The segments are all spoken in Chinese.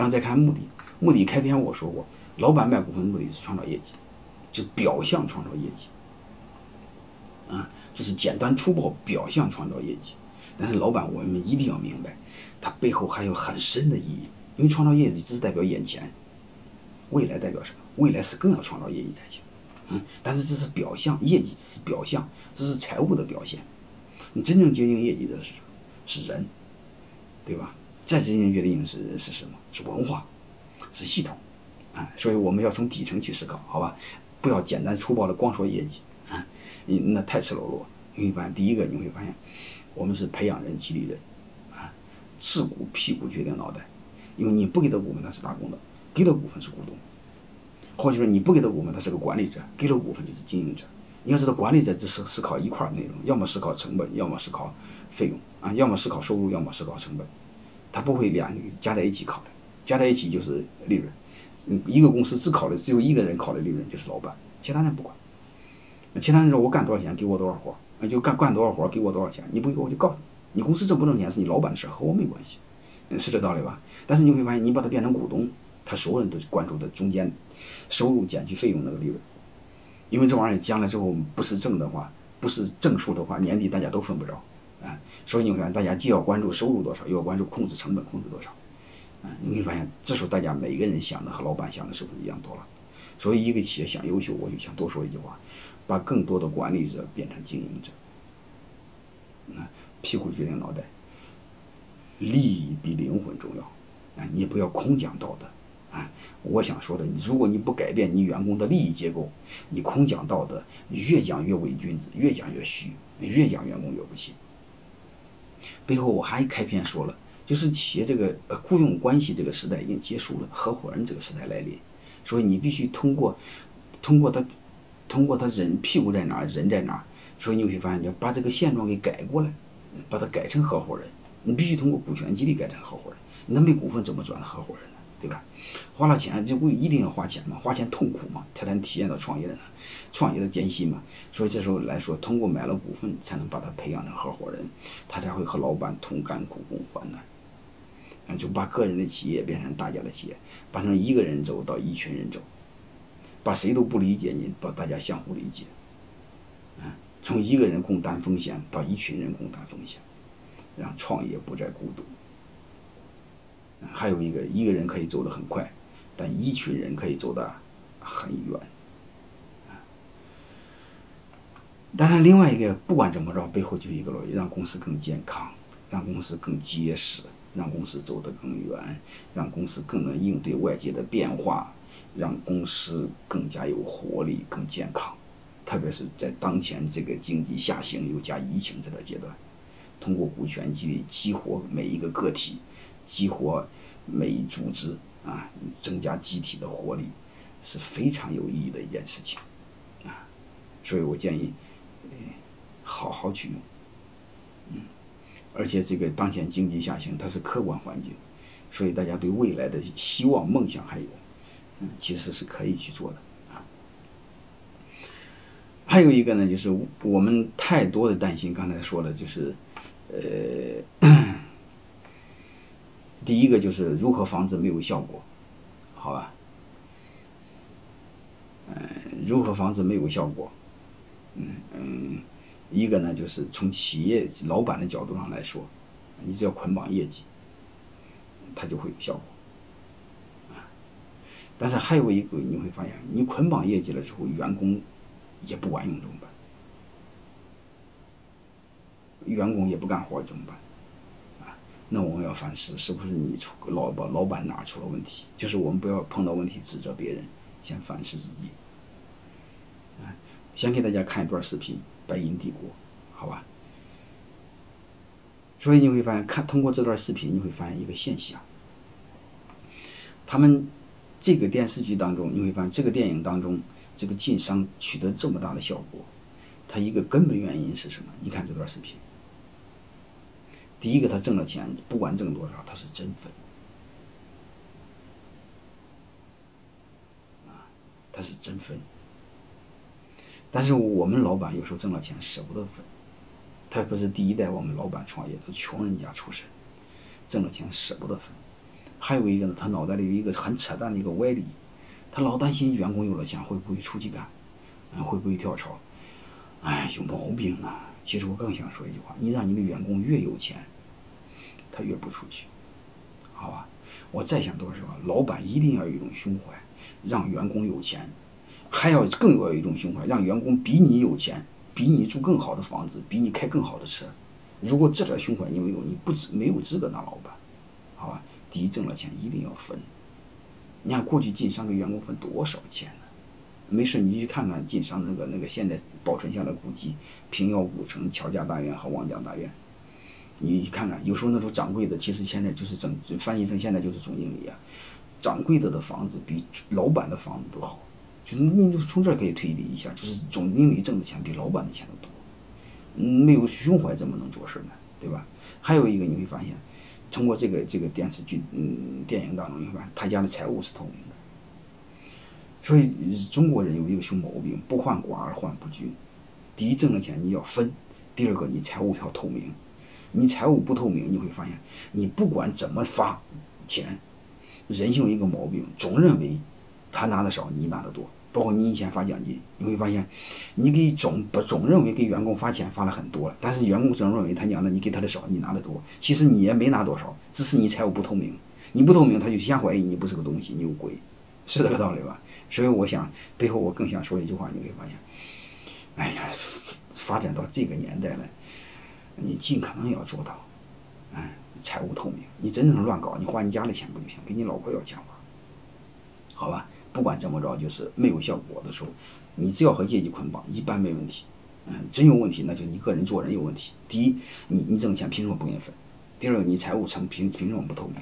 然后再看目的，目的开篇我说过，老板卖股份目的是创造业绩，就表象创造业绩，啊，就是简单粗暴表象创造业绩。但是老板我们一定要明白，它背后还有很深的意义，因为创造业绩只是代表眼前，未来代表什么？未来是更要创造业绩才行。嗯，但是这是表象，业绩只是表象，这是财务的表现。你真正决定业绩的是是人，对吧？再真正决定是是什么？是文化，是系统，啊，所以我们要从底层去思考，好吧？不要简单粗暴的光说业绩，啊，你那太赤裸裸。你会发现，第一个你会发现，我们是培养人、激励人，啊，自股屁股决定脑袋，因为你不给他股份，他是打工的；给了股份是股东。或者说你不给他股份，他是个管理者；给了股份就是经营者。你要知道，管理者只是思考一块内容，要么思考成本，要么思考费用啊，要么思考收入，要么思考成本。他不会两加在一起考虑，加在一起就是利润。一个公司只考虑只有一个人考虑利润，就是老板，其他人不管。其他人说我干多少钱，给我多少活，那就干干多少活，给我多少钱。你不给我就告你，你公司挣不挣钱是你老板的事，和我没关系，是这道理吧？但是你会发现，你把它变成股东。他所有人都关注的中间收入减去费用那个利润，因为这玩意儿将来之后不是正的话，不是正数的话，年底大家都分不着啊。所以你看，大家既要关注收入多少，又要关注控制成本控制多少啊。你会发现，这时候大家每个人想的和老板想的是不是一样多了？所以一个企业想优秀，我就想多说一句话：把更多的管理者变成经营者。啊，屁股决定脑袋，利益比灵魂重要啊！你不要空讲道德。啊，我想说的，如果你不改变你员工的利益结构，你空讲道德，你越讲越伪君子，越讲越虚，越讲员工越不信。背后我还开篇说了，就是企业这个呃雇佣关系这个时代已经结束了，合伙人这个时代来临，所以你必须通过通过他通过他人屁股在哪儿，人在哪儿，所以你会发现，你要把这个现状给改过来，把它改成合伙人，你必须通过股权激励改成合伙人，你那没股份怎么转合伙人呢？对吧？花了钱就不一定要花钱嘛，花钱痛苦嘛，才能体验到创业的创业的艰辛嘛。所以这时候来说，通过买了股份，才能把他培养成合伙人，他才会和老板同甘苦共患难。啊，就把个人的企业变成大家的企业，把从一个人走到一群人走，把谁都不理解你，把大家相互理解。啊，从一个人共担风险到一群人共担风险，让创业不再孤独。还有一个，一个人可以走得很快，但一群人可以走得很远。当然，另外一个不管怎么着，背后就一个逻辑：让公司更健康，让公司更结实，让公司走得更远，让公司更能应对外界的变化，让公司更加有活力、更健康。特别是在当前这个经济下行又加疫情这个阶段，通过股权激励激活每一个个体。激活每组织啊，增加集体的活力，是非常有意义的一件事情啊。所以我建议，好好去用。嗯，而且这个当前经济下行，它是客观环境，所以大家对未来的希望、梦想还有，嗯，其实是可以去做的啊。还有一个呢，就是我们太多的担心，刚才说的就是，呃。第一个就是如何防止没有效果，好吧？嗯，如何防止没有效果？嗯嗯，一个呢，就是从企业老板的角度上来说，你只要捆绑业绩，它就会有效果。啊，但是还有一个你会发现，你捆绑业绩了之后，员工也不管用怎么办？员工也不干活怎么办？那我们要反思，是不是你出老板老板哪出了问题？就是我们不要碰到问题指责别人，先反思自己。啊，先给大家看一段视频，《白银帝国》，好吧？所以你会发现，看通过这段视频，你会发现一个现象：他们这个电视剧当中，你会发现这个电影当中，这个晋商取得这么大的效果，它一个根本原因是什么？你看这段视频。第一个，他挣了钱，不管挣多少，他是真分，啊，他是真分。但是我们老板有时候挣了钱舍不得分，特别是第一代我们老板创业他穷人家出身，挣了钱舍不得分，还有一个呢，他脑袋里有一个很扯淡的一个歪理，他老担心员工有了钱会不会出去干，会不会跳槽？哎，有毛病呢。其实我更想说一句话：你让你的员工越有钱，他越不出去，好吧？我再想多说，老板一定要有一种胸怀，让员工有钱，还要更要有一种胸怀，让员工比你有钱，比你住更好的房子，比你开更好的车。如果这点胸怀你没有，你不资没有资格当老板，好吧？第一，挣了钱一定要分。你看过去晋商给员工分多少钱？没事，你去看看晋商那个那个现在保存下来古迹，平遥古城、乔家大院和王家大院。你看看，有时候那种掌柜的，其实现在就是整翻译成现在就是总经理啊。掌柜的的房子比老板的房子都好，就是你从这儿可以推理一下，就是总经理挣的钱比老板的钱都多。嗯，没有胸怀怎么能做事呢？对吧？还有一个你会发现，通过这个这个电视剧嗯电影当中，你会发现他家的财务是透明的。所以中国人有一个熊毛病，不患寡而患不均。第一，挣了钱你要分；第二个，你财务要透明。你财务不透明，你会发现，你不管怎么发钱，人性一个毛病，总认为他拿的少，你拿的多。包括你以前发奖金，你会发现，你给总不总认为给员工发钱发了很多了，但是员工总认为他娘的你给他的少，你拿的多。其实你也没拿多少，只是你财务不透明。你不透明，他就先怀疑你不是个东西，你有鬼，是这个道理吧？所以我想背后我更想说一句话，你会发现，哎呀，发展到这个年代了，你尽可能要做到，嗯，财务透明。你真正乱搞，你花你家的钱不就行？给你老婆要钱花，好吧？不管怎么着，就是没有效果的时候，你只要和业绩捆绑，一般没问题。嗯，真有问题，那就你个人做人有问题。第一，你你挣钱凭什么不给你分？第二，你财务成凭凭什么不透明？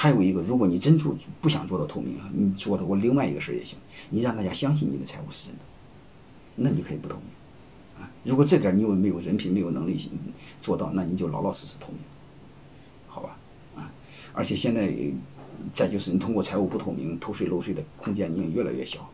还有一个，如果你真做不想做到透明，你做的我另外一个事儿也行，你让大家相信你的财务是真的，那你可以不透明。啊，如果这点你又没有人品、没有能力做到，那你就老老实实透明，好吧？啊，而且现在。再就是你通过财务不透明偷税漏税的空间已经越来越小。